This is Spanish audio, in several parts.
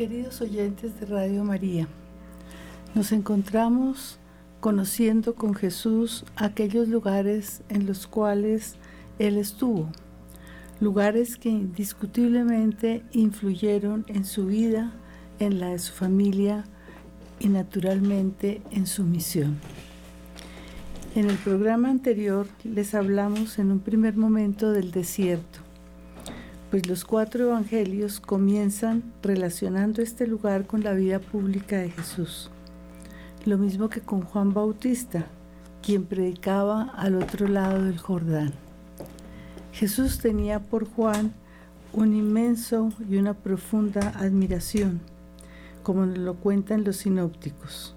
Queridos oyentes de Radio María, nos encontramos conociendo con Jesús aquellos lugares en los cuales Él estuvo, lugares que indiscutiblemente influyeron en su vida, en la de su familia y naturalmente en su misión. En el programa anterior les hablamos en un primer momento del desierto, pues los cuatro evangelios comienzan relacionando este lugar con la vida pública de Jesús, lo mismo que con Juan Bautista, quien predicaba al otro lado del Jordán. Jesús tenía por Juan un inmenso y una profunda admiración, como nos lo cuentan los sinópticos.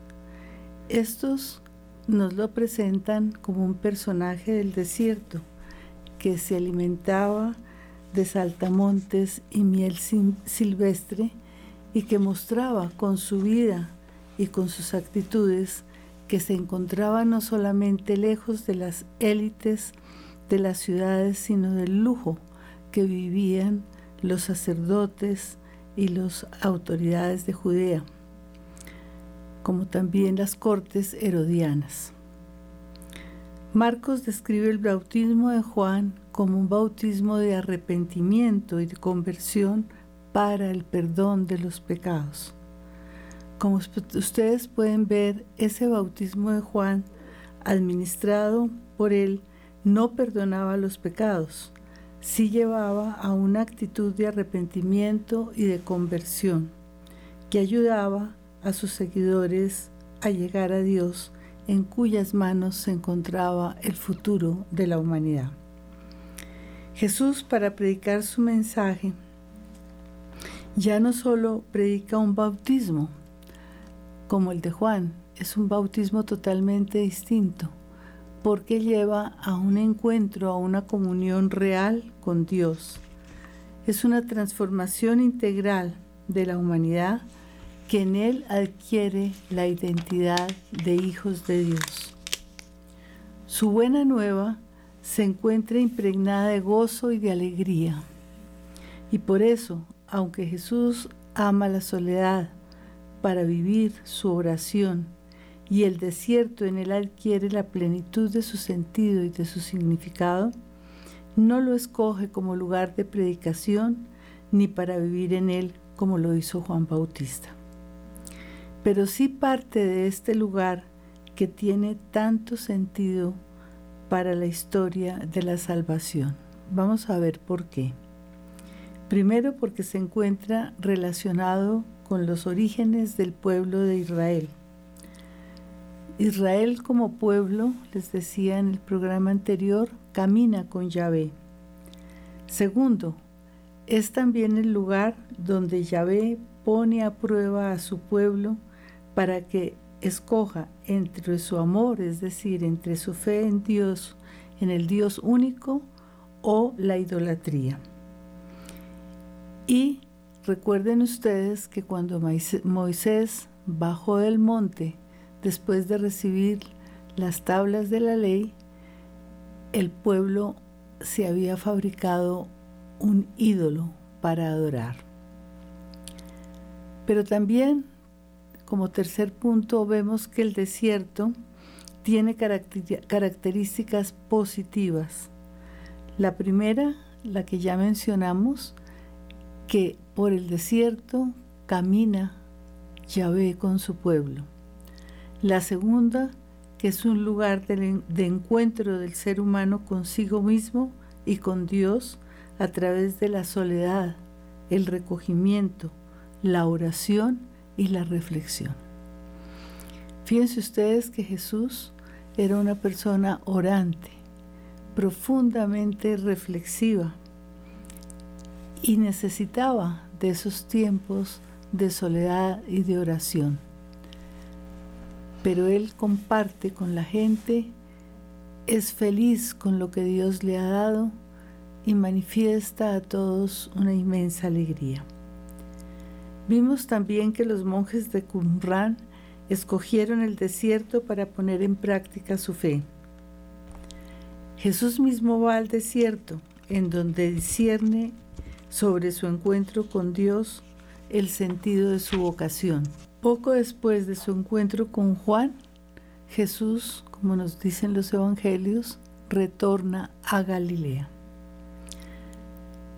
Estos nos lo presentan como un personaje del desierto que se alimentaba de saltamontes y miel silvestre y que mostraba con su vida y con sus actitudes que se encontraba no solamente lejos de las élites de las ciudades, sino del lujo que vivían los sacerdotes y las autoridades de Judea como también las cortes herodianas. Marcos describe el bautismo de Juan como un bautismo de arrepentimiento y de conversión para el perdón de los pecados. Como ustedes pueden ver, ese bautismo de Juan, administrado por él, no perdonaba los pecados, sí llevaba a una actitud de arrepentimiento y de conversión, que ayudaba a sus seguidores a llegar a Dios en cuyas manos se encontraba el futuro de la humanidad. Jesús para predicar su mensaje ya no solo predica un bautismo como el de Juan, es un bautismo totalmente distinto, porque lleva a un encuentro, a una comunión real con Dios. Es una transformación integral de la humanidad que en él adquiere la identidad de hijos de Dios. Su buena nueva se encuentra impregnada de gozo y de alegría. Y por eso, aunque Jesús ama la soledad para vivir su oración, y el desierto en él adquiere la plenitud de su sentido y de su significado, no lo escoge como lugar de predicación ni para vivir en él como lo hizo Juan Bautista pero sí parte de este lugar que tiene tanto sentido para la historia de la salvación. Vamos a ver por qué. Primero porque se encuentra relacionado con los orígenes del pueblo de Israel. Israel como pueblo, les decía en el programa anterior, camina con Yahvé. Segundo, es también el lugar donde Yahvé pone a prueba a su pueblo para que escoja entre su amor, es decir, entre su fe en Dios, en el Dios único, o la idolatría. Y recuerden ustedes que cuando Moisés bajó del monte después de recibir las tablas de la ley, el pueblo se había fabricado un ídolo para adorar. Pero también como tercer punto vemos que el desierto tiene características positivas. La primera, la que ya mencionamos, que por el desierto camina Yahvé con su pueblo. La segunda, que es un lugar de encuentro del ser humano consigo mismo y con Dios a través de la soledad, el recogimiento, la oración y la reflexión. Fíjense ustedes que Jesús era una persona orante, profundamente reflexiva y necesitaba de esos tiempos de soledad y de oración. Pero Él comparte con la gente, es feliz con lo que Dios le ha dado y manifiesta a todos una inmensa alegría. Vimos también que los monjes de Qumran escogieron el desierto para poner en práctica su fe. Jesús mismo va al desierto, en donde discierne sobre su encuentro con Dios el sentido de su vocación. Poco después de su encuentro con Juan, Jesús, como nos dicen los evangelios, retorna a Galilea.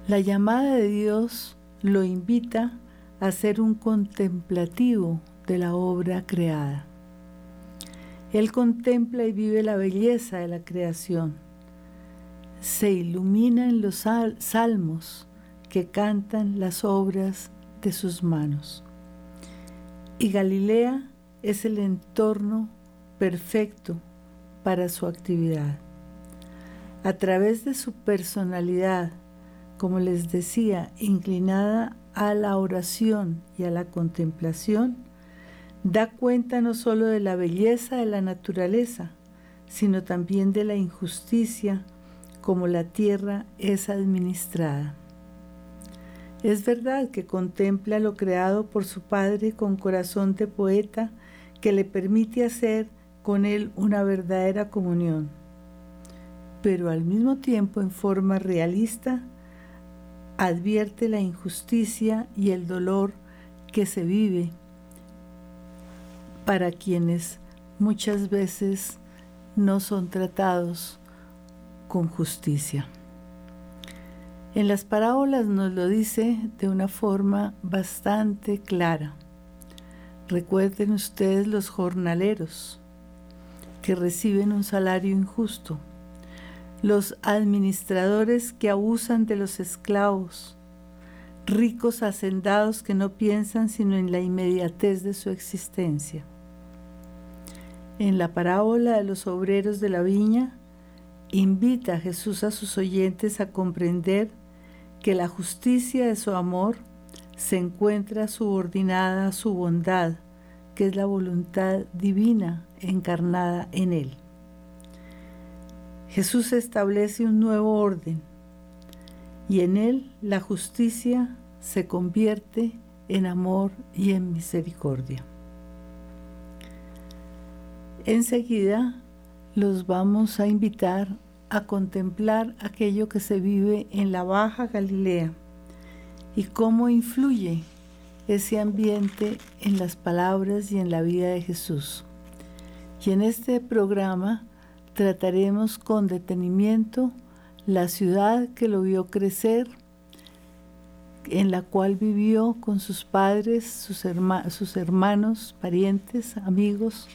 La llamada de Dios lo invita a ser un contemplativo de la obra creada. Él contempla y vive la belleza de la creación. Se ilumina en los salmos que cantan las obras de sus manos. Y Galilea es el entorno perfecto para su actividad. A través de su personalidad, como les decía, inclinada a la oración y a la contemplación, da cuenta no solo de la belleza de la naturaleza, sino también de la injusticia como la tierra es administrada. Es verdad que contempla lo creado por su padre con corazón de poeta que le permite hacer con él una verdadera comunión, pero al mismo tiempo en forma realista advierte la injusticia y el dolor que se vive para quienes muchas veces no son tratados con justicia. En las parábolas nos lo dice de una forma bastante clara. Recuerden ustedes los jornaleros que reciben un salario injusto, los administradores que abusan de los esclavos, ricos hacendados que no piensan sino en la inmediatez de su existencia en la parábola de los obreros de la viña, invita a Jesús a sus oyentes a comprender que la justicia de su amor se encuentra subordinada a su bondad, que es la voluntad divina encarnada en él. Jesús establece un nuevo orden y en él la justicia se convierte en amor y en misericordia. Enseguida los vamos a invitar a contemplar aquello que se vive en la Baja Galilea y cómo influye ese ambiente en las palabras y en la vida de Jesús. Y en este programa trataremos con detenimiento la ciudad que lo vio crecer, en la cual vivió con sus padres, sus, hermanos, parientes, amigos,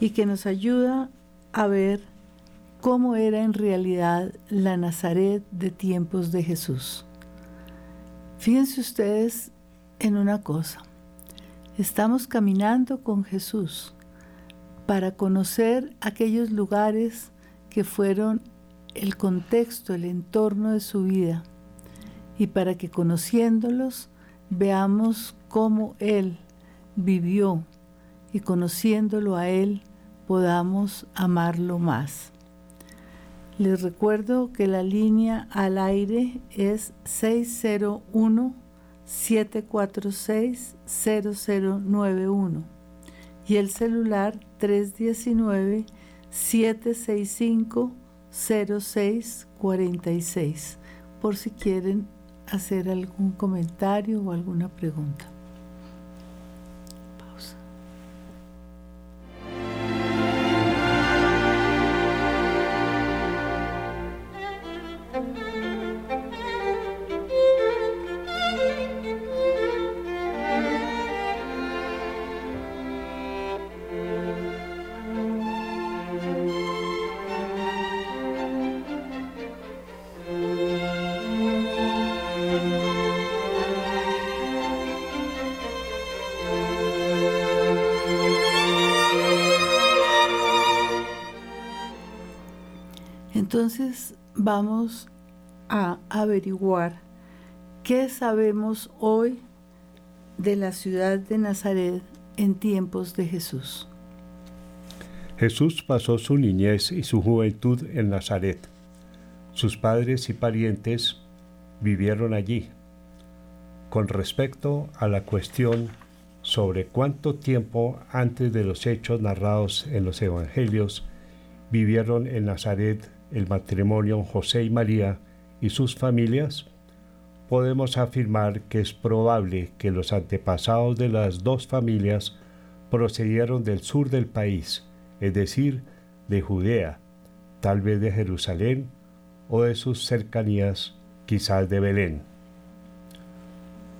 y que nos ayuda a ver cómo era en realidad la Nazaret de tiempos de Jesús. Fíjense ustedes en una cosa. Estamos caminando con Jesús para conocer aquellos lugares que fueron el contexto, el entorno de su vida y para que conociéndolos veamos cómo Él vivió y conociéndolo a Él podamos amarlo más. Les recuerdo que la línea al aire es 601-746-0091 y el celular 319-765-0646 por si quieren hacer algún comentario o alguna pregunta. Entonces vamos a averiguar qué sabemos hoy de la ciudad de Nazaret en tiempos de Jesús. Jesús pasó su niñez y su juventud en Nazaret. Sus padres y parientes vivieron allí. Con respecto a la cuestión sobre cuánto tiempo antes de los hechos narrados en los Evangelios vivieron en Nazaret el matrimonio José y María y sus familias, podemos afirmar que es probable que los antepasados de las dos familias procedieron del sur del país, es decir, de Judea, tal vez de Jerusalén o de sus cercanías, quizás de Belén.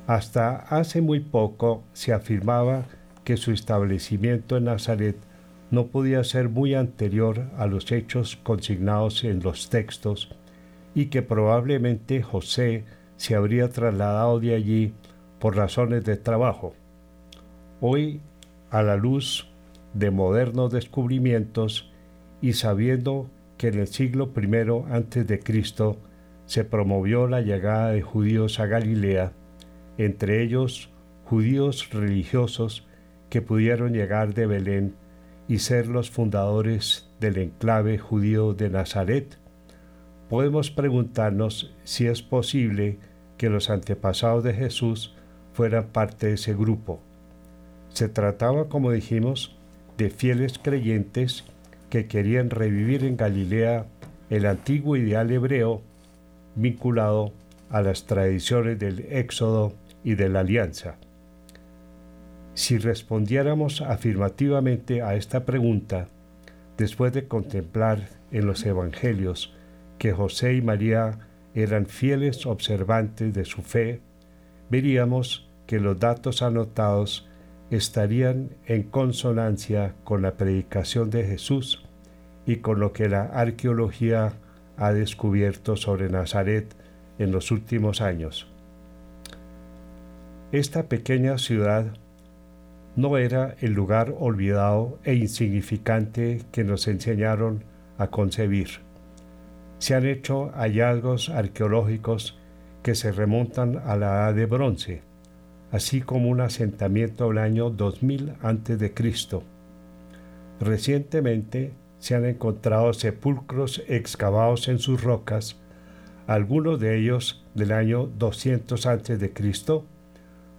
Hasta hace muy poco se afirmaba que su establecimiento en Nazaret no podía ser muy anterior a los hechos consignados en los textos y que probablemente José se habría trasladado de allí por razones de trabajo. Hoy, a la luz de modernos descubrimientos y sabiendo que en el siglo I antes de Cristo se promovió la llegada de judíos a Galilea, entre ellos judíos religiosos que pudieron llegar de Belén y ser los fundadores del enclave judío de Nazaret, podemos preguntarnos si es posible que los antepasados de Jesús fueran parte de ese grupo. Se trataba, como dijimos, de fieles creyentes que querían revivir en Galilea el antiguo ideal hebreo vinculado a las tradiciones del Éxodo y de la Alianza. Si respondiéramos afirmativamente a esta pregunta, después de contemplar en los Evangelios que José y María eran fieles observantes de su fe, veríamos que los datos anotados estarían en consonancia con la predicación de Jesús y con lo que la arqueología ha descubierto sobre Nazaret en los últimos años. Esta pequeña ciudad no era el lugar olvidado e insignificante que nos enseñaron a concebir. Se han hecho hallazgos arqueológicos que se remontan a la edad de bronce, así como un asentamiento del año 2000 a.C. Recientemente se han encontrado sepulcros excavados en sus rocas, algunos de ellos del año 200 a.C.,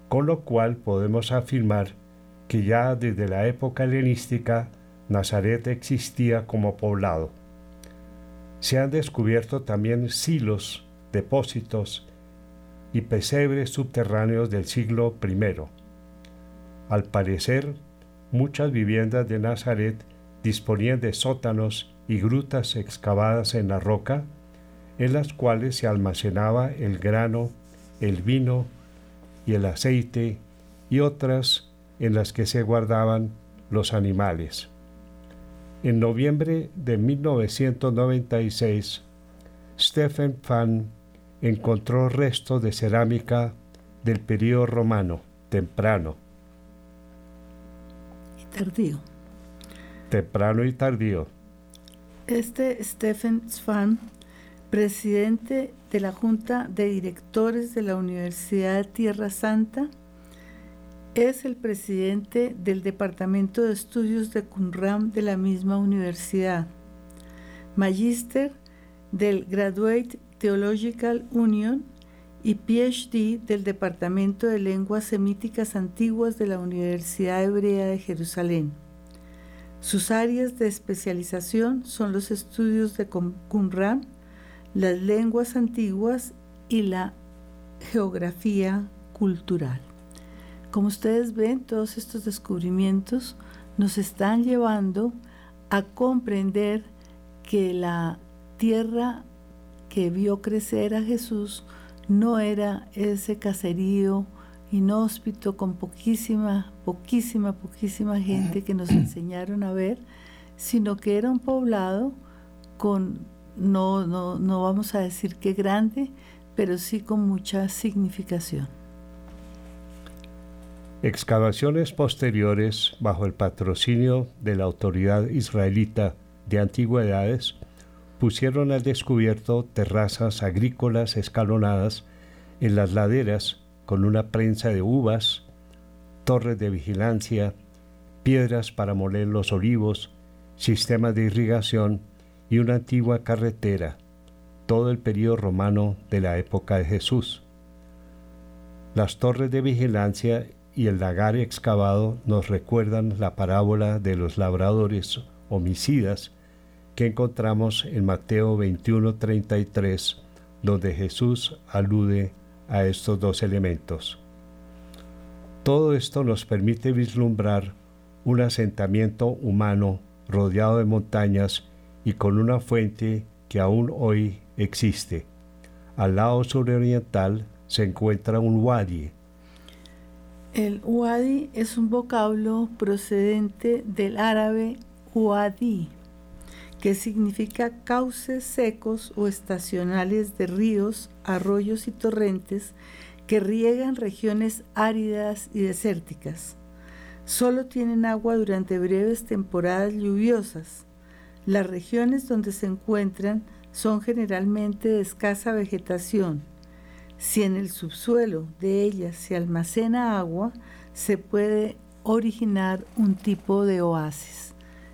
con lo cual podemos afirmar que ya desde la época helenística Nazaret existía como poblado. Se han descubierto también silos, depósitos y pesebres subterráneos del siglo I. Al parecer, muchas viviendas de Nazaret disponían de sótanos y grutas excavadas en la roca, en las cuales se almacenaba el grano, el vino y el aceite y otras en las que se guardaban los animales. En noviembre de 1996, Stephen Fan encontró restos de cerámica del período romano temprano. Y tardío. Temprano y tardío. Este Stephen Fan, presidente de la Junta de Directores de la Universidad de Tierra Santa, es el presidente del Departamento de Estudios de Qumran de la misma universidad, magíster del Graduate Theological Union y PhD del Departamento de Lenguas Semíticas Antiguas de la Universidad Hebrea de Jerusalén. Sus áreas de especialización son los estudios de Qumran, las lenguas antiguas y la geografía cultural. Como ustedes ven, todos estos descubrimientos nos están llevando a comprender que la tierra que vio crecer a Jesús no era ese caserío inhóspito con poquísima, poquísima, poquísima gente que nos enseñaron a ver, sino que era un poblado con, no, no, no vamos a decir que grande, pero sí con mucha significación. Excavaciones posteriores bajo el patrocinio de la autoridad israelita de antigüedades pusieron al descubierto terrazas agrícolas escalonadas en las laderas con una prensa de uvas, torres de vigilancia, piedras para moler los olivos, sistemas de irrigación y una antigua carretera, todo el periodo romano de la época de Jesús. Las torres de vigilancia y el lagar excavado nos recuerdan la parábola de los labradores homicidas que encontramos en Mateo 21:33, donde Jesús alude a estos dos elementos. Todo esto nos permite vislumbrar un asentamiento humano rodeado de montañas y con una fuente que aún hoy existe. Al lado suroriental se encuentra un wadi. El wadi es un vocablo procedente del árabe wadi, que significa cauces secos o estacionales de ríos, arroyos y torrentes que riegan regiones áridas y desérticas. Solo tienen agua durante breves temporadas lluviosas. Las regiones donde se encuentran son generalmente de escasa vegetación. Si en el subsuelo de ellas se almacena agua, se puede originar un tipo de oasis.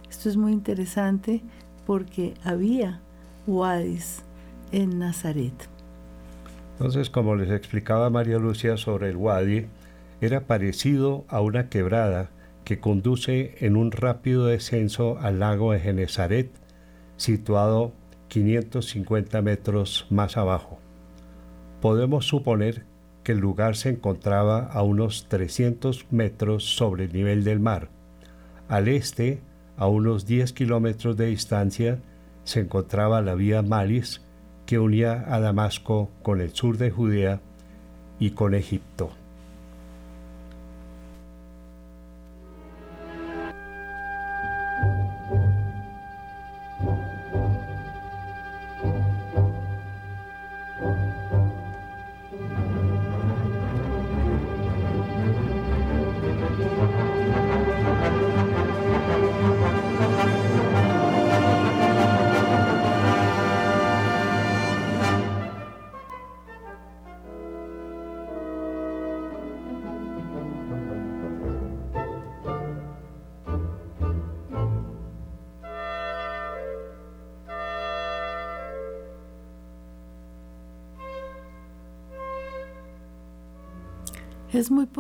Esto es muy interesante porque había wadis en Nazaret. Entonces, como les explicaba María Lucia sobre el Wadi, era parecido a una quebrada que conduce en un rápido descenso al lago de Genezaret, situado 550 metros más abajo. Podemos suponer que el lugar se encontraba a unos 300 metros sobre el nivel del mar. Al este, a unos 10 kilómetros de distancia, se encontraba la vía Malis, que unía a Damasco con el sur de Judea y con Egipto.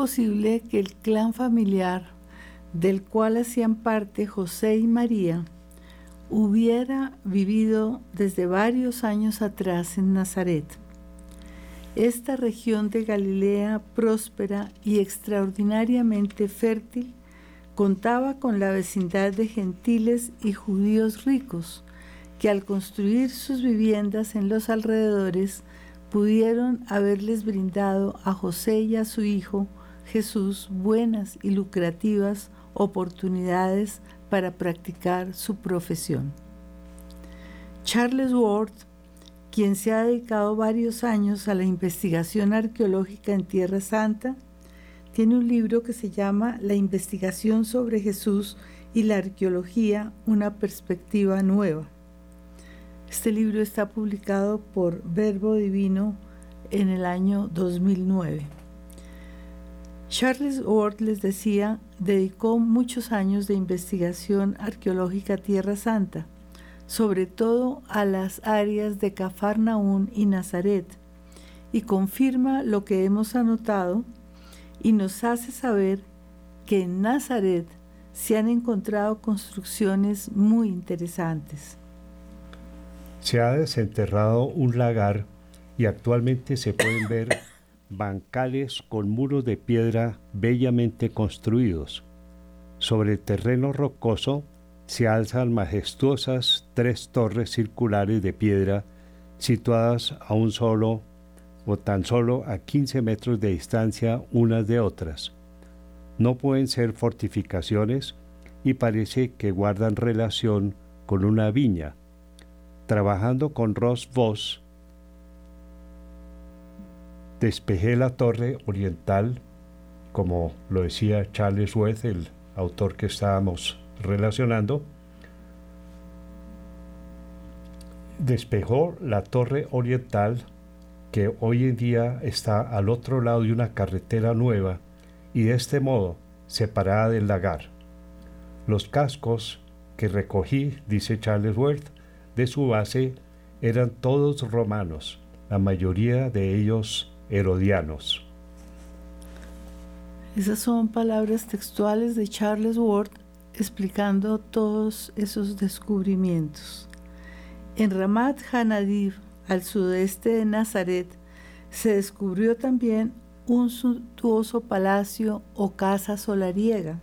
Posible que el clan familiar del cual hacían parte José y María hubiera vivido desde varios años atrás en Nazaret. Esta región de Galilea próspera y extraordinariamente fértil contaba con la vecindad de gentiles y judíos ricos, que al construir sus viviendas en los alrededores pudieron haberles brindado a José y a su hijo Jesús buenas y lucrativas oportunidades para practicar su profesión. Charles Ward, quien se ha dedicado varios años a la investigación arqueológica en Tierra Santa, tiene un libro que se llama La investigación sobre Jesús y la arqueología, una perspectiva nueva. Este libro está publicado por Verbo Divino en el año 2009. Charles Ward les decía, dedicó muchos años de investigación arqueológica a Tierra Santa, sobre todo a las áreas de Cafarnaún y Nazaret, y confirma lo que hemos anotado y nos hace saber que en Nazaret se han encontrado construcciones muy interesantes. Se ha desenterrado un lagar y actualmente se pueden ver bancales con muros de piedra bellamente construidos. Sobre el terreno rocoso se alzan majestuosas tres torres circulares de piedra situadas a un solo o tan solo a 15 metros de distancia unas de otras. No pueden ser fortificaciones y parece que guardan relación con una viña, trabajando con Ross Voss, despejé la torre oriental, como lo decía Charles West, el autor que estábamos relacionando, despejó la torre oriental que hoy en día está al otro lado de una carretera nueva y de este modo separada del lagar. Los cascos que recogí, dice Charles Worth, de su base eran todos romanos, la mayoría de ellos herodianos. Esas son palabras textuales de Charles Ward explicando todos esos descubrimientos. En Ramat Hanadiv, al sudeste de Nazaret, Se descubrió también un suntuoso palacio o casa solariega.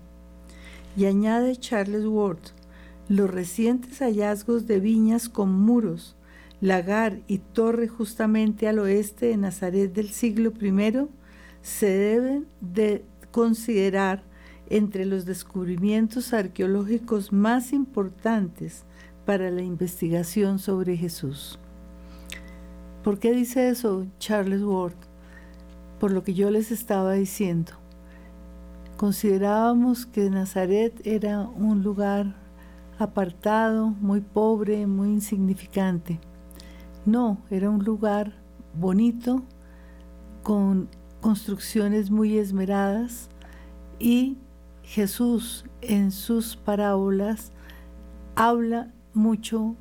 Y añade Charles Ward, los recientes hallazgos de viñas con muros, lagar y torre justamente al oeste de Nazaret del siglo I se deben de considerar entre los descubrimientos arqueológicos más importantes para la investigación sobre Jesús. ¿Por qué dice eso Charles Ward? Por lo que yo les estaba diciendo. Considerábamos que Nazaret era un lugar apartado, muy pobre, muy insignificante. No, era un lugar bonito, con construcciones muy esmeradas y Jesús en sus parábolas habla mucho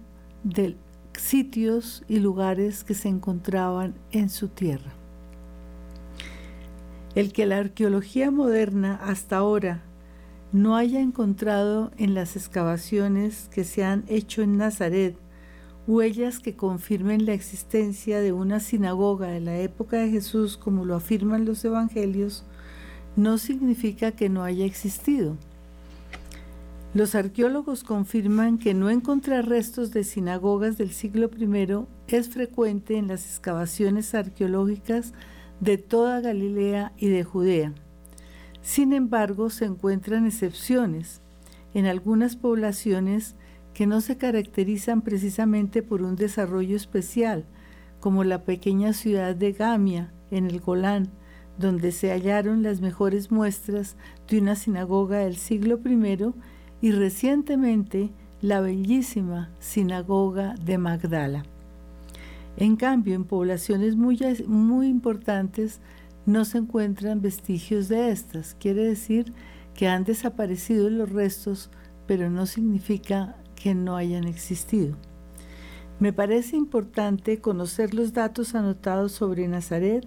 de sitios y lugares que se encontraban en su tierra. El que la arqueología moderna hasta ahora no haya encontrado en las excavaciones que se han hecho en Nazaret huellas que confirmen la existencia de una sinagoga de la época de Jesús como lo afirman los evangelios, no significa que no haya existido. Los arqueólogos confirman que no encontrar restos de sinagogas del siglo I es frecuente en las excavaciones arqueológicas de toda Galilea y de Judea. Sin embargo, se encuentran excepciones. En algunas poblaciones que no se caracterizan precisamente por un desarrollo especial, como la pequeña ciudad de Gamia, en el Golán, donde se hallaron las mejores muestras de una sinagoga del siglo I y recientemente la bellísima sinagoga de Magdala. En cambio, en poblaciones muy, muy importantes no se encuentran vestigios de estas. Quiere decir que han desaparecido los restos, pero no significa que no hayan existido. Me parece importante conocer los datos anotados sobre Nazaret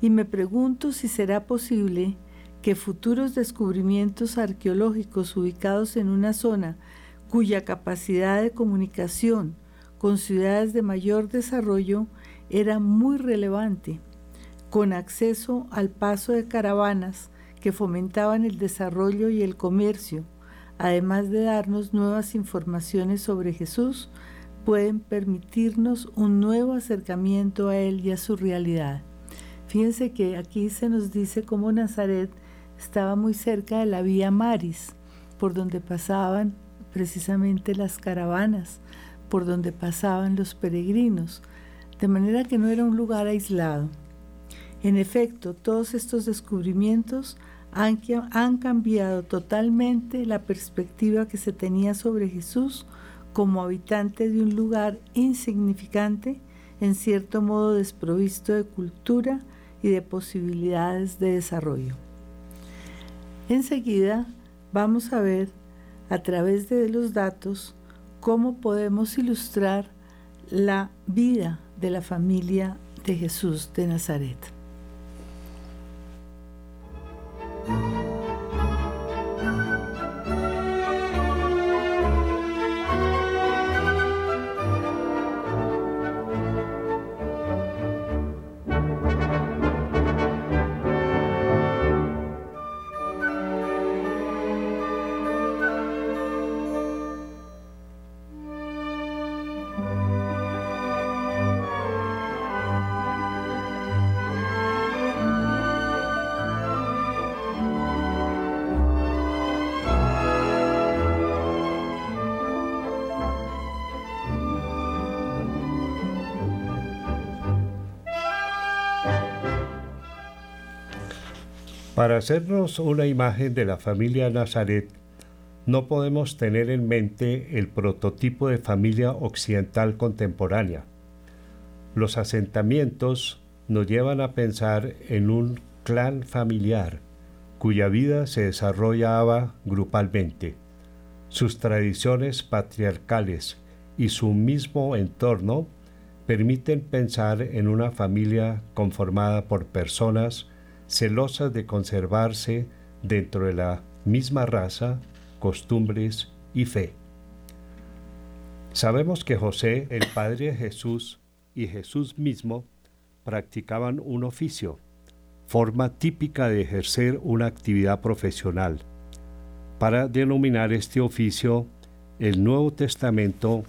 y me pregunto si será posible que futuros descubrimientos arqueológicos ubicados en una zona cuya capacidad de comunicación con ciudades de mayor desarrollo era muy relevante, con acceso al paso de caravanas que fomentaban el desarrollo y el comercio, además de darnos nuevas informaciones sobre Jesús, pueden permitirnos un nuevo acercamiento a Él y a su realidad. Fíjense que aquí se nos dice cómo Nazaret estaba muy cerca de la vía Maris, por donde pasaban precisamente las caravanas, por donde pasaban los peregrinos, de manera que no era un lugar aislado. En efecto, todos estos descubrimientos han, cambiado totalmente la perspectiva que se tenía sobre Jesús como habitante de un lugar insignificante, en cierto modo desprovisto de cultura y de posibilidades de desarrollo. Enseguida vamos a ver a través de los datos cómo podemos ilustrar la vida de la familia de Jesús de Nazaret. Thank you. Para hacernos una imagen de la familia Nazaret, no podemos tener en mente el prototipo de familia occidental contemporánea. Los asentamientos nos llevan a pensar en un clan familiar cuya vida se desarrollaba grupalmente. Sus tradiciones patriarcales y su mismo entorno permiten pensar en una familia conformada por personas celosas de conservarse dentro de la misma raza, costumbres y fe. Sabemos que José, el padre de Jesús, y Jesús mismo practicaban un oficio, forma típica de ejercer una actividad profesional. Para denominar este oficio, el Nuevo Testamento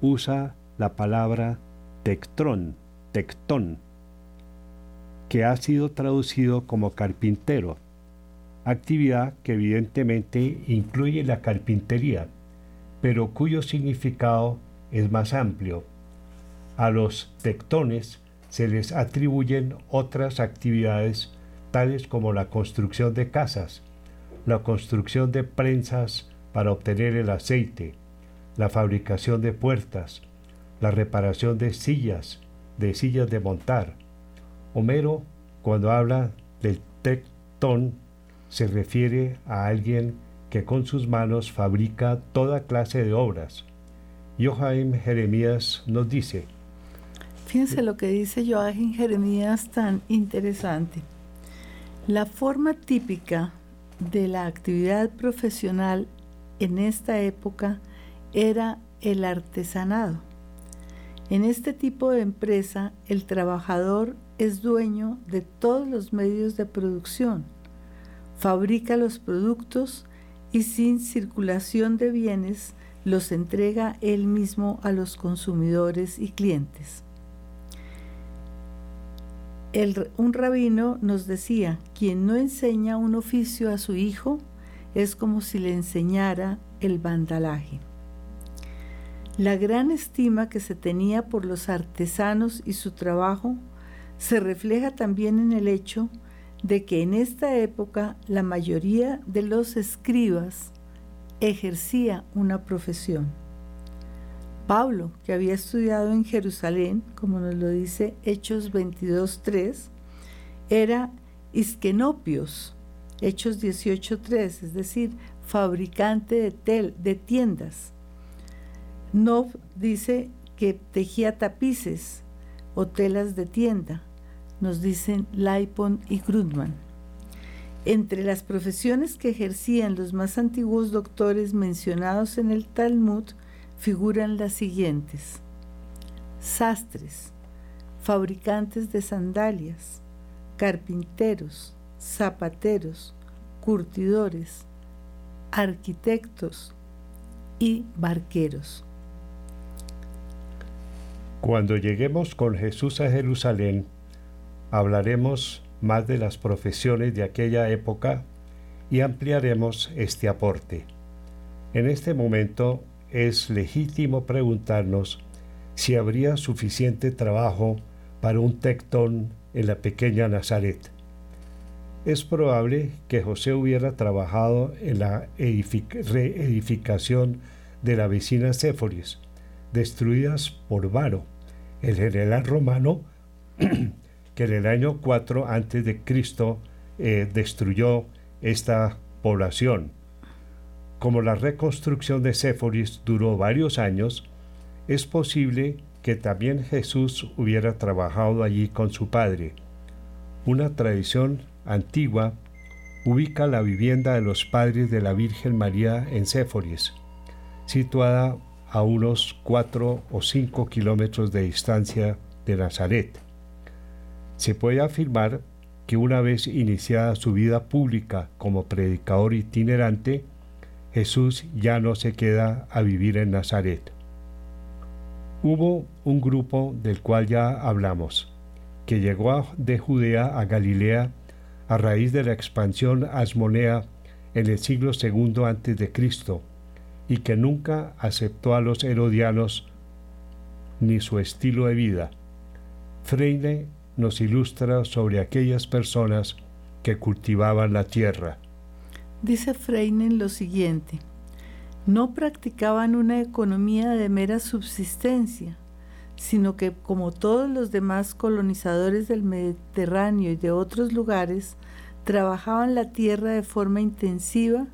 usa la palabra tectrón, tectón, que ha sido traducido como carpintero, actividad que evidentemente incluye la carpintería, pero cuyo significado es más amplio. A los tectones se les atribuyen otras actividades tales como la construcción de casas, la construcción de prensas para obtener el aceite, la fabricación de puertas, la reparación de sillas, de sillas de montar. Homero, cuando habla del tectón, se refiere a alguien que con sus manos fabrica toda clase de obras. Joachim Jeremías nos dice, Fíjense lo que dice Joachim Jeremías tan interesante. La forma típica de la actividad profesional en esta época era el artesanado. En este tipo de empresa, el trabajador es dueño de todos los medios de producción, fabrica los productos y sin circulación de bienes los entrega él mismo a los consumidores y clientes un rabino nos decía, quien no enseña un oficio a su hijo es como si le enseñara el vandalaje. La gran estima que se tenía por los artesanos y su trabajo se refleja también en el hecho de que en esta época la mayoría de los escribas ejercía una profesión. Pablo, que había estudiado en Jerusalén, como nos lo dice Hechos 22.3, era isquenopios, Hechos 18.3, es decir, fabricante de, tel, de tiendas. Nov dice que tejía tapices o telas de tienda, nos dicen Laipon y Grundman. Entre las profesiones que ejercían los más antiguos doctores mencionados en el Talmud figuran las siguientes. Sastres, fabricantes de sandalias, carpinteros, zapateros, curtidores, arquitectos y barqueros. Cuando lleguemos con Jesús a Jerusalén, hablaremos más de las profesiones de aquella época y ampliaremos este aporte. En este momento es legítimo preguntarnos si habría suficiente trabajo para un tectón en la pequeña Nazaret. Es probable que José hubiera trabajado en la reedificación de la vecina Séforis, destruidas por Varo, el general romano que en el año 4 a.C. Eh, destruyó esta población. Como la reconstrucción de Séforis duró varios años, es posible que también Jesús hubiera trabajado allí con su padre. Una tradición antigua ubica la vivienda de los padres de la Virgen María en Séforis, situada a unos 4 o 5 kilómetros de distancia de Nazaret. Se puede afirmar que una vez iniciada su vida pública como predicador itinerante, Jesús ya no se queda a vivir en Nazaret. Hubo un grupo del cual ya hablamos, que llegó de Judea a Galilea a raíz de la expansión asmonea en el siglo II a.C. y que nunca aceptó a los herodianos ni su estilo de vida. Freire nos ilustra sobre aquellas personas que cultivaban la tierra. Dice Freinen lo siguiente, no practicaban una economía de mera subsistencia, sino que como todos los demás colonizadores del Mediterráneo y de otros lugares, trabajaban la tierra de forma intensiva,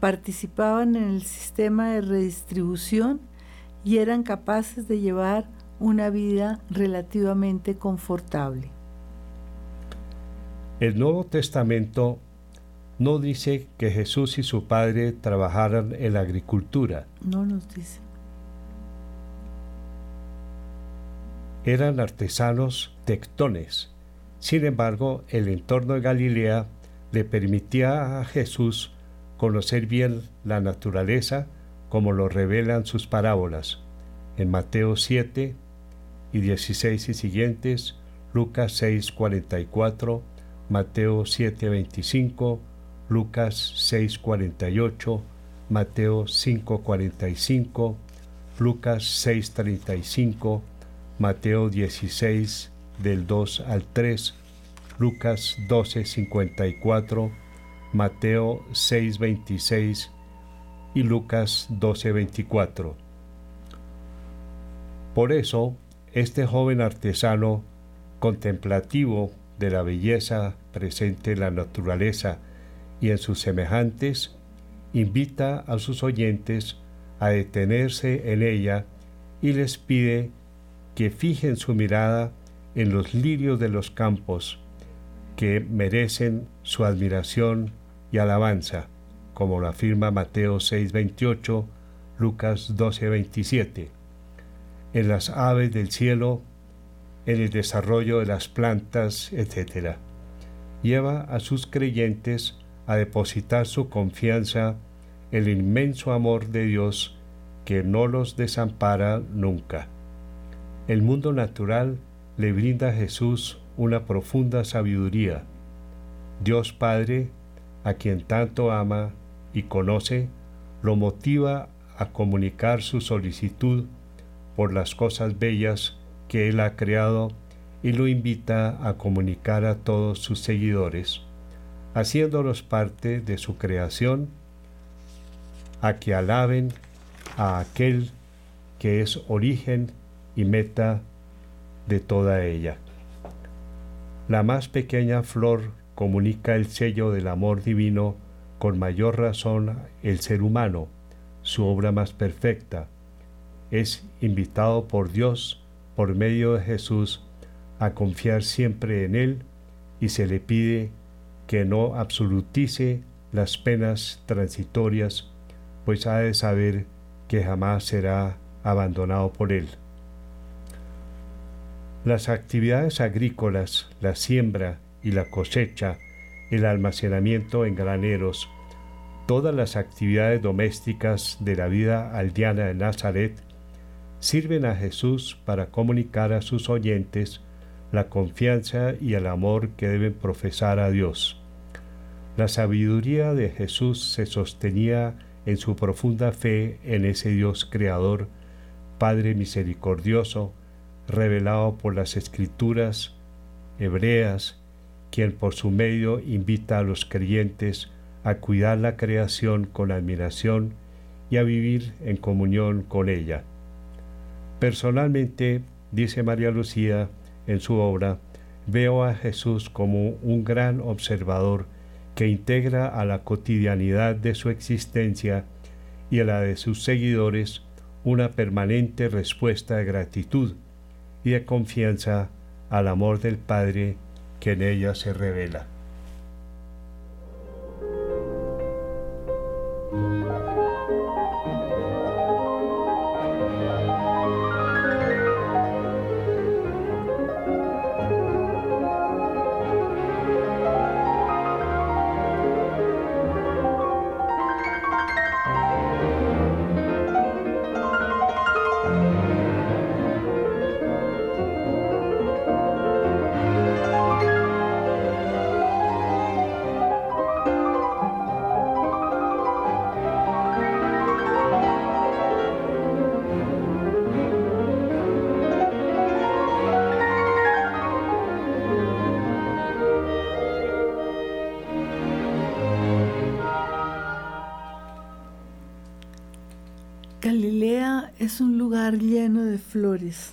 participaban en el sistema de redistribución y eran capaces de llevar una vida relativamente confortable. El Nuevo Testamento no dice que Jesús y su padre trabajaran en la agricultura. No nos dice. eran artesanos tectones. Sin embargo, el entorno de Galilea le permitía a Jesús conocer bien la naturaleza como lo revelan sus parábolas en Mateo 7 y 16 y siguientes, Lucas 6, 44, Mateo 7, 25, Lucas 6, 48, Mateo 5, 45, Lucas 6, 35, Mateo 16, del 2 al 3, Lucas 12, 54, Mateo 6, 26 y Lucas 12, 24. Por eso, este joven artesano contemplativo de la belleza presente en la naturaleza y en sus semejantes, invita a sus oyentes a detenerse en ella y les pide que fijen su mirada en los lirios de los campos, que merecen su admiración y alabanza, como lo afirma Mateo 6:28, Lucas 12:27 en las aves del cielo, en el desarrollo de las plantas, etc. Lleva a sus creyentes a depositar su confianza en el inmenso amor de Dios que no los desampara nunca. El mundo natural le brinda a Jesús una profunda sabiduría. Dios Padre, a quien tanto ama y conoce, lo motiva a comunicar su solicitud por las cosas bellas que Él ha creado y lo invita a comunicar a todos sus seguidores, haciéndolos parte de su creación, a que alaben a aquel que es origen y meta de toda ella. La más pequeña flor comunica el sello del amor divino con mayor razón el ser humano, su obra más perfecta, es invitado por Dios por medio de Jesús a confiar siempre en Él y se le pide que no absolutice las penas transitorias, pues ha de saber que jamás será abandonado por Él. Las actividades agrícolas, la siembra y la cosecha, el almacenamiento en graneros, todas las actividades domésticas de la vida aldeana de Nazaret sirven a Jesús para comunicar a sus oyentes la confianza y el amor que deben profesar a Dios. La sabiduría de Jesús se sostenía en su profunda fe en ese Dios creador, Padre misericordioso, revelado por las escrituras hebreas, quien por su medio invita a los creyentes a cuidar la creación con admiración y a vivir en comunión con ella. Personalmente, dice María Lucía en su obra, veo a Jesús como un gran observador que integra a la cotidianidad de su existencia y a la de sus seguidores una permanente respuesta de gratitud y de confianza al amor del Padre que en ella se revela. Es un lugar lleno de flores,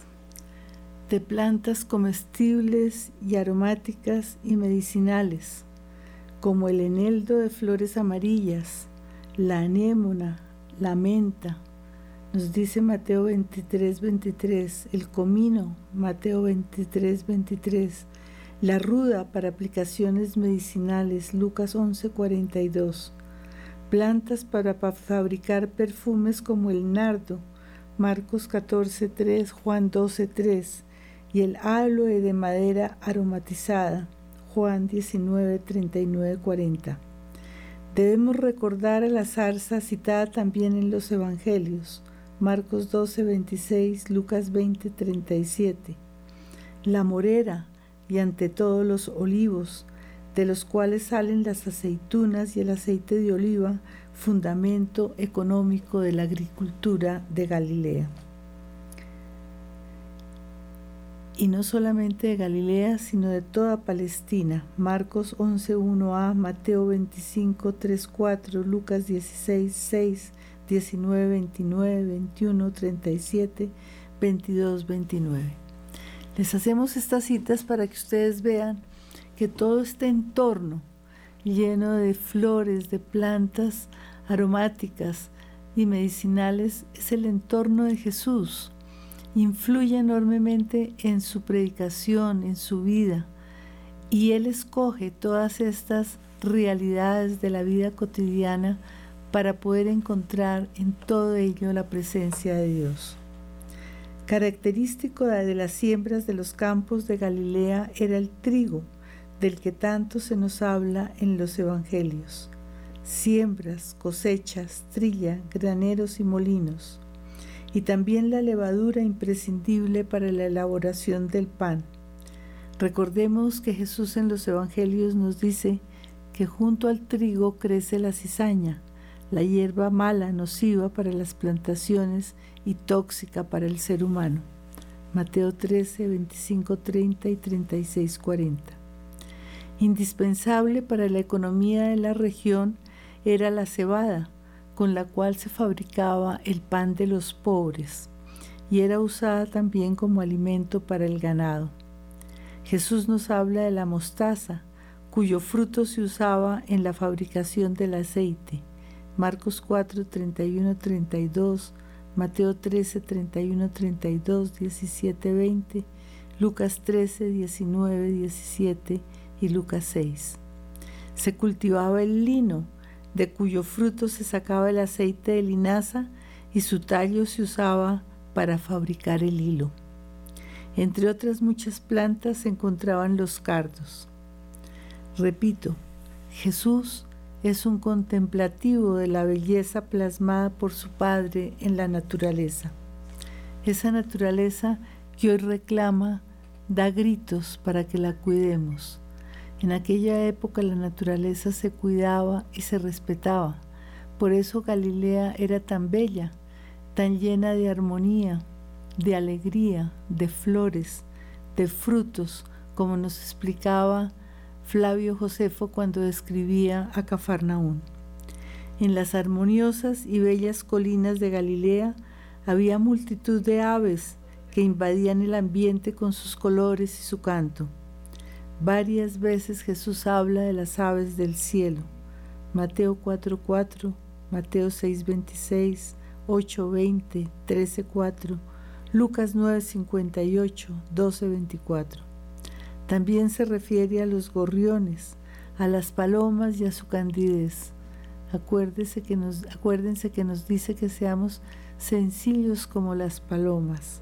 de plantas comestibles y aromáticas y medicinales, como el eneldo de flores amarillas, la anémona, la menta, nos dice Mateo 23, 23, el comino, Mateo 23, 23, la ruda para aplicaciones medicinales, Lucas 11, 42 plantas para fabricar perfumes como el nardo, Marcos 14.3, Juan 12.3, y el aloe de madera aromatizada. Juan 19, 39, 40. Debemos recordar a la zarza citada también en los Evangelios, Marcos 12, 26, Lucas 20, 37. La morera y ante todo los olivos, de los cuales salen las aceitunas y el aceite de oliva, fundamento económico de la agricultura de Galilea. y no solamente de Galilea, sino de toda Palestina. Marcos 11.1a, Mateo 25.3.4, Lucas 16.6, 19, 29, 21, 37, 22, 29. Les hacemos estas citas para que ustedes vean que todo este entorno lleno de flores, de plantas aromáticas y medicinales es el entorno de Jesús influye enormemente en su predicación, en su vida. Y Él escoge todas estas realidades de la vida cotidiana para poder encontrar en todo ello la presencia de Dios. Característico de las siembras de los campos de Galilea era el trigo, del que tanto se nos habla en los evangelios. Siembras, cosechas, trilla, graneros y molinos y también la levadura imprescindible para la elaboración del pan. Recordemos que Jesús en los Evangelios nos dice que junto al trigo crece la cizaña, la hierba mala, nociva para las plantaciones y tóxica para el ser humano. Mateo 13, 25, 30 y 36, 40. Indispensable para la economía de la región era la cebada, con la cual se fabricaba el pan de los pobres y era usada también como alimento para el ganado. Jesús nos habla de la mostaza, cuyo fruto se usaba en la fabricación del aceite. Marcos 4, 31, 32, Mateo 13, 31, 32, 17, 20, Lucas 13, 19, 17 y Lucas 6. Se cultivaba el lino, de cuyo fruto se sacaba el aceite de linaza y su tallo se usaba para fabricar el hilo. Entre otras muchas plantas se encontraban los cardos. Repito, Jesús es un contemplativo de la belleza plasmada por su Padre en la naturaleza. Esa naturaleza que hoy reclama da gritos para que la cuidemos en aquella época la naturaleza se cuidaba y se respetaba. Por eso Galilea era tan bella, tan llena de armonía, de alegría, de flores, de frutos, como nos explicaba Flavio Josefo cuando describía a Cafarnaún. En las armoniosas y bellas colinas de Galilea había multitud de aves que invadían el ambiente con sus colores y su canto. Varias veces Jesús habla de las aves del cielo. Mateo 4:4, Mateo 6:26, 8:20, 13:4, Lucas 9:58, 12:24. También se refiere a los gorriones, a las palomas y a su candidez. Acuérdense que nos, acuérdense que nos dice que seamos sencillos como las palomas.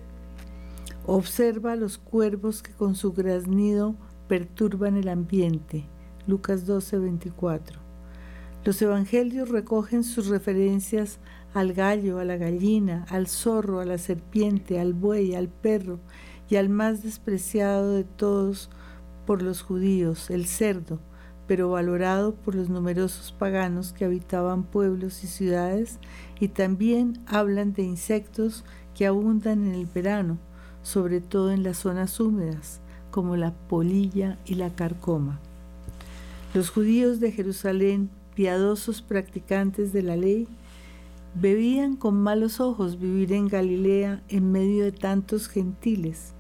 Observa a los cuervos que con su graznido perturban el ambiente. Lucas 12, 24. Los evangelios recogen sus referencias al gallo, a la gallina, al zorro, a la serpiente, al buey, al perro y al más despreciado de todos por los judíos, el cerdo, pero valorado por los numerosos paganos que habitaban pueblos y ciudades, y también hablan de insectos que abundan en el verano, sobre todo en las zonas húmedas, como la polilla y la carcoma. Los judíos de Jerusalén, piadosos practicantes de la ley, bebían con malos ojos vivir en Galilea en medio de tantos gentiles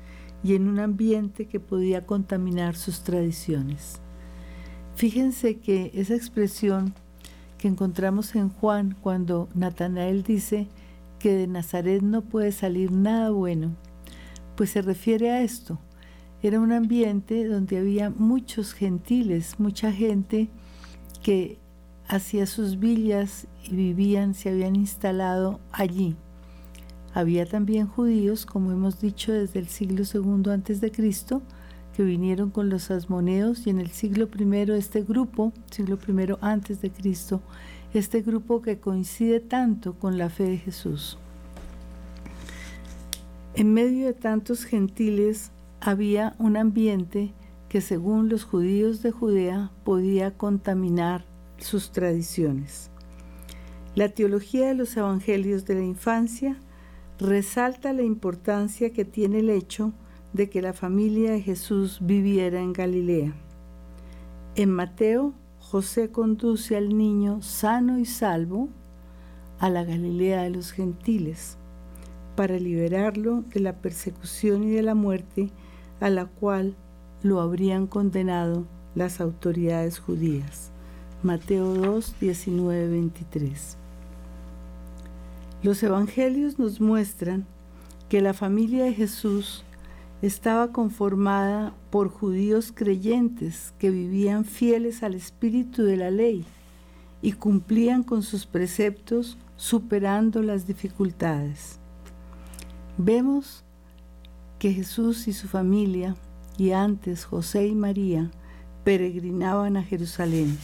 y en un ambiente que podía contaminar sus tradiciones. Fíjense que esa expresión que encontramos en Juan cuando Natanael dice que de Nazaret no puede salir nada bueno, pues se refiere a esto, era un ambiente donde había muchos gentiles, mucha gente que hacía sus villas y vivían, se habían instalado allí. Había también judíos, como hemos dicho, desde el siglo II antes de Cristo, que vinieron con los asmoneos y en el siglo I este grupo, siglo I antes de Cristo, este grupo que coincide tanto con la fe de Jesús. En medio de tantos gentiles había un ambiente que según los judíos de Judea podía contaminar sus tradiciones. La teología de los evangelios de la infancia resalta la importancia que tiene el hecho de que la familia de Jesús viviera en Galilea. En Mateo, José conduce al niño sano y salvo a la Galilea de los gentiles para liberarlo de la persecución y de la muerte a la cual lo habrían condenado las autoridades judías. Mateo 2, 19, 23. Los evangelios nos muestran que la familia de Jesús estaba conformada por judíos creyentes que vivían fieles al espíritu de la ley y cumplían con sus preceptos superando las dificultades. Vemos que Jesús y su familia, y antes José y María, peregrinaban a Jerusalén.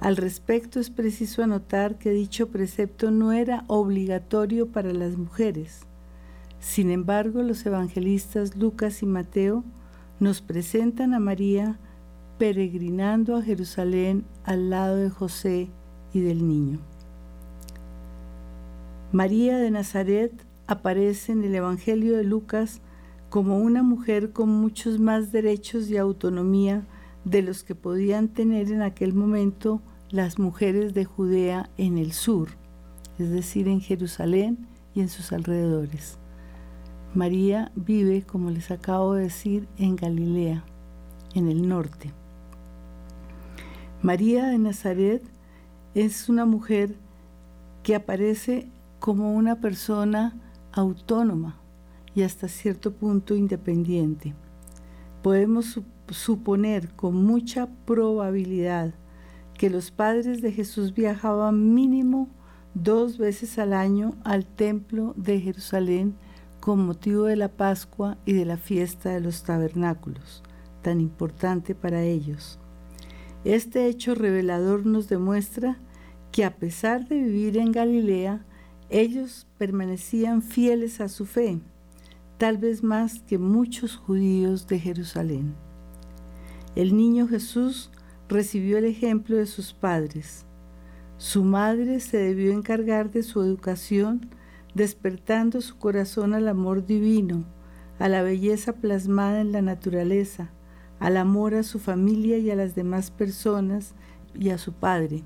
Al respecto es preciso anotar que dicho precepto no era obligatorio para las mujeres. Sin embargo, los evangelistas Lucas y Mateo nos presentan a María peregrinando a Jerusalén al lado de José y del niño. María de Nazaret aparece en el Evangelio de Lucas como una mujer con muchos más derechos y autonomía de los que podían tener en aquel momento las mujeres de Judea en el sur, es decir, en Jerusalén y en sus alrededores. María vive, como les acabo de decir, en Galilea, en el norte. María de Nazaret es una mujer que aparece como una persona autónoma y hasta cierto punto independiente. Podemos suponer con mucha probabilidad que los padres de Jesús viajaban mínimo dos veces al año al templo de Jerusalén con motivo de la Pascua y de la fiesta de los tabernáculos, tan importante para ellos. Este hecho revelador nos demuestra que a pesar de vivir en Galilea, ellos permanecían fieles a su fe, tal vez más que muchos judíos de Jerusalén. El niño Jesús recibió el ejemplo de sus padres. Su madre se debió encargar de su educación, despertando su corazón al amor divino, a la belleza plasmada en la naturaleza, al amor a su familia y a las demás personas y a su padre.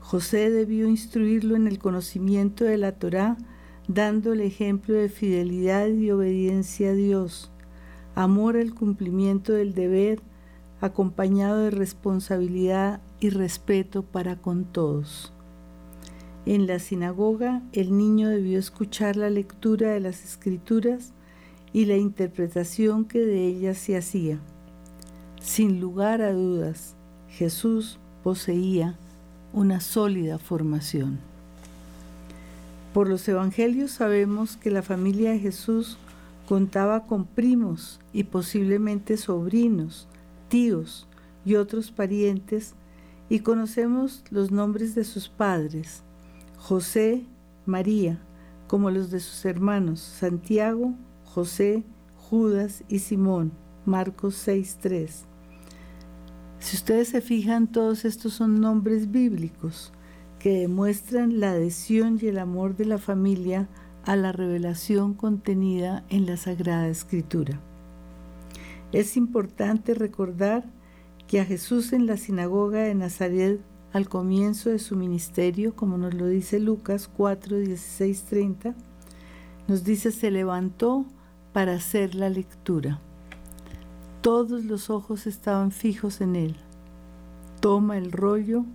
José debió instruirlo en el conocimiento de la Torá, dándole ejemplo de fidelidad y obediencia a Dios, amor al cumplimiento del deber, acompañado de responsabilidad y respeto para con todos. En la sinagoga el niño debió escuchar la lectura de las escrituras y la interpretación que de ellas se hacía. Sin lugar a dudas, Jesús poseía una sólida formación. Por los evangelios sabemos que la familia de Jesús contaba con primos y posiblemente sobrinos, tíos y otros parientes y conocemos los nombres de sus padres, José, María, como los de sus hermanos Santiago, José, Judas y Simón, Marcos 6.3. Si ustedes se fijan, todos estos son nombres bíblicos que demuestran la adhesión y el amor de la familia a la revelación contenida en la Sagrada Escritura. Es importante recordar que a Jesús en la sinagoga de Nazaret al comienzo de su ministerio, como nos lo dice Lucas 4, 16, 30, nos dice se levantó para hacer la lectura. Todos los ojos estaban fijos en él. Toma el rollo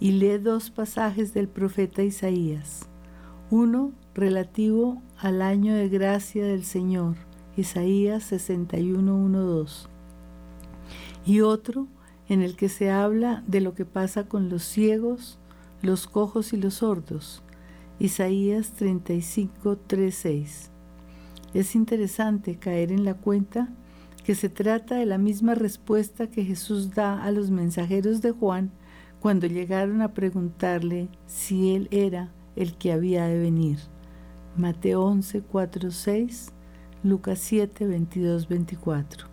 y lee dos pasajes del profeta Isaías. Uno relativo al año de gracia del Señor, Isaías 61, 2. Y otro en el que se habla de lo que pasa con los ciegos, los cojos y los sordos, Isaías 35, 3, 6. Es interesante caer en la cuenta que se trata de la misma respuesta que Jesús da a los mensajeros de Juan cuando llegaron a preguntarle si él era el que había de venir. Mateo 11, 4, 6, Lucas 7, 22, 24.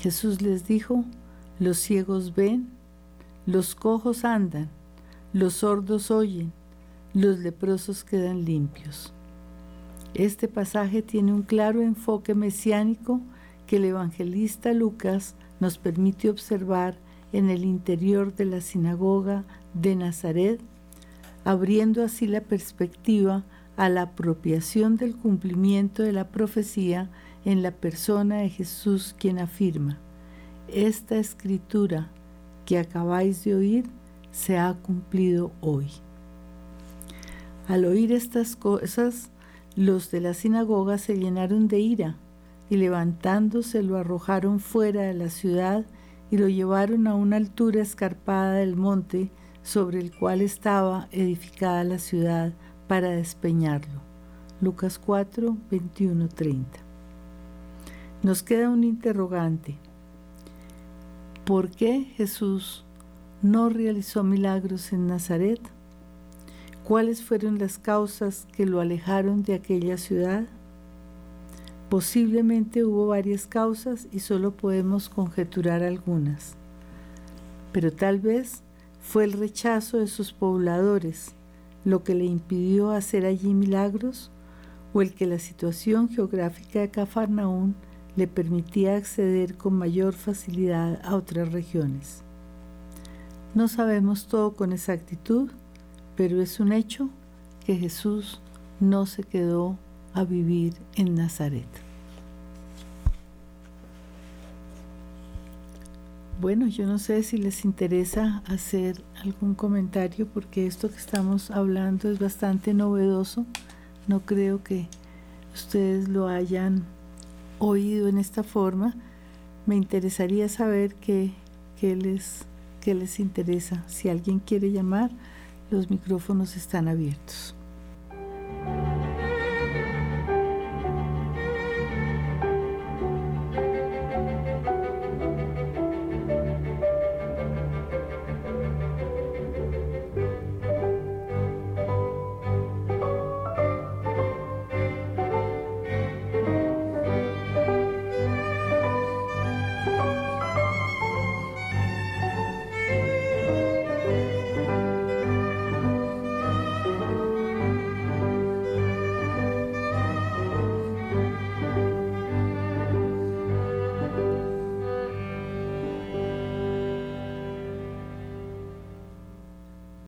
Jesús les dijo, los ciegos ven, los cojos andan, los sordos oyen, los leprosos quedan limpios. Este pasaje tiene un claro enfoque mesiánico que el evangelista Lucas nos permite observar en el interior de la sinagoga de Nazaret, abriendo así la perspectiva a la apropiación del cumplimiento de la profecía en la persona de Jesús quien afirma, esta escritura que acabáis de oír se ha cumplido hoy. Al oír estas cosas, los de la sinagoga se llenaron de ira y levantándose lo arrojaron fuera de la ciudad y lo llevaron a una altura escarpada del monte sobre el cual estaba edificada la ciudad para despeñarlo. Lucas 4, 21, 30. Nos queda un interrogante. ¿Por qué Jesús no realizó milagros en Nazaret? ¿Cuáles fueron las causas que lo alejaron de aquella ciudad? Posiblemente hubo varias causas y solo podemos conjeturar algunas. Pero tal vez fue el rechazo de sus pobladores lo que le impidió hacer allí milagros o el que la situación geográfica de Cafarnaún le permitía acceder con mayor facilidad a otras regiones. No sabemos todo con exactitud, pero es un hecho que Jesús no se quedó a vivir en Nazaret. Bueno, yo no sé si les interesa hacer algún comentario porque esto que estamos hablando es bastante novedoso. No creo que ustedes lo hayan oído en esta forma. Me interesaría saber qué, les, qué les interesa. Si alguien quiere llamar, los micrófonos están abiertos.